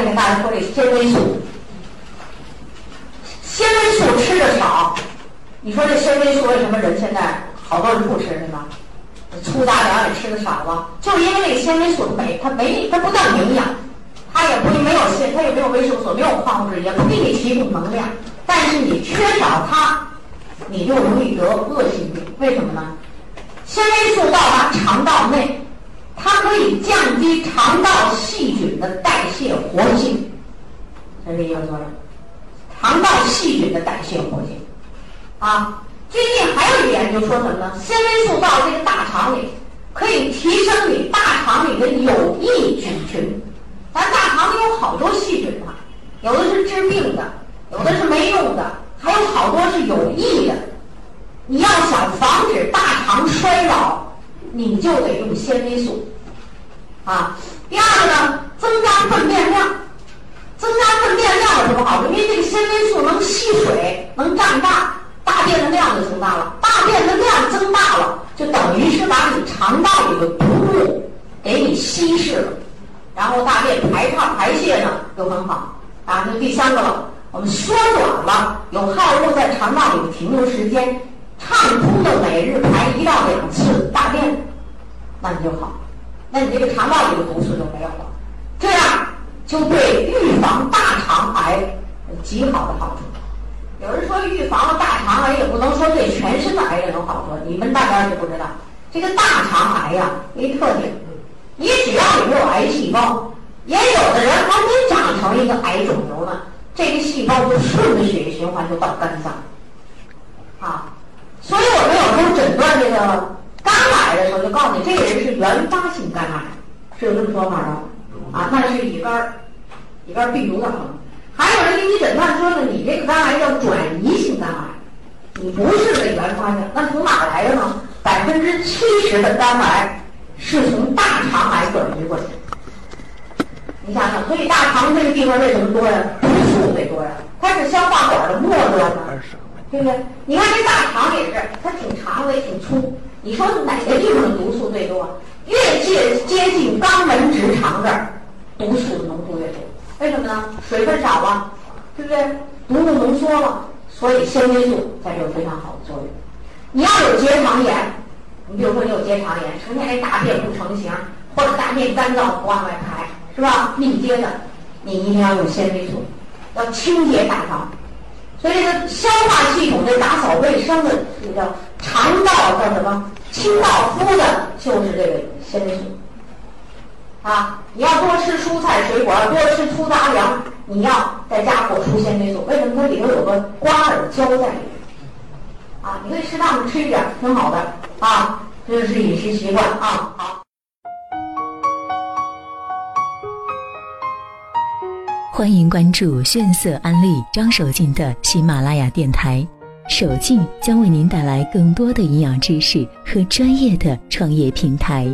来给大家说这纤维素。纤维素吃的少，你说这纤维素为什么人现在好多人不吃对吗？粗大粮也吃的少了，就因为这个纤维素没它没它不叫营养，它也不没有纤它也没有维生素，没有矿物质，也不给你提供能量。但是你缺少它，你就容易得恶性病。为什么呢？纤维素到达肠道内，它可以降低肠道细菌的代谢活性，作用。肠道细菌的代谢活性，啊，最近还有一研究说什么呢？纤维素到这个大肠里，可以提升你大肠里的有益菌群。咱大肠里有好多细菌啊，有的是治病的，有的是没用的，还有好多是有益的。你要想防止大肠衰老，你就得用纤维素，啊。第二个呢，增加粪便量。增加粪便量有什么好处？因为这个纤维素能吸水，能胀大，大便的量就增大了。大便的量增大了，就等于是把你肠道里的毒物给你稀释了，然后大便排畅排泄呢就很好。啊，这第三个了，我们缩短了有害物在肠道里的停留时间，畅通的每日排一到两次大便，那你就好，那你这个肠道里的毒素就没有了，就对预防大肠癌极好的好处。有人说预防了大肠癌，也不能说对全身的癌症有好处。你们大家就不知道，这个大肠癌呀，一特点，你只要有没有癌细胞，也有的人还没长成一个癌肿瘤呢，这个细胞就顺着血液循环就到肝脏。啊，所以我们有时候诊断这个肝癌的时候，就告诉你这个人是原发性肝癌，是有这么说法的。啊，那是乙肝，乙肝病毒的可能。还有人给你诊断说呢，你这个肝癌叫转移性肝癌，你不是个原发性。那从哪来的呢？百分之七十的肝癌是从大肠癌转移过去。你想想，所以大肠这个地方为什么多呀？毒素最多呀，它是消化管的末端嘛，对不对？你看这大肠也是，它挺长的也挺粗。你说哪个地方的毒素最多？越接接近肛门直肠这儿。毒素浓度越多，为什么呢？水分少了，对不对？毒物浓缩了，所以纤维素在这有非常好的作用。你要有结肠炎，你比如说你有结肠炎，成天这大便不成形，或者大便干燥不往外排，是吧？密接的，你一定要用纤维素，要清洁大肠。所以这个消化系统这打扫卫生的，这个叫肠道叫什么？清道夫的，就是这个纤维素。啊，你要多吃蔬菜水果，多吃粗杂粮，你要在家果蔬纤维素。为什么它里头有个瓜尔胶在里面？啊，你可以适当的吃一点，挺好的啊。这就是饮食习惯啊。好，欢迎关注炫色安利张守静的喜马拉雅电台，守静将为您带来更多的营养知识和专业的创业平台。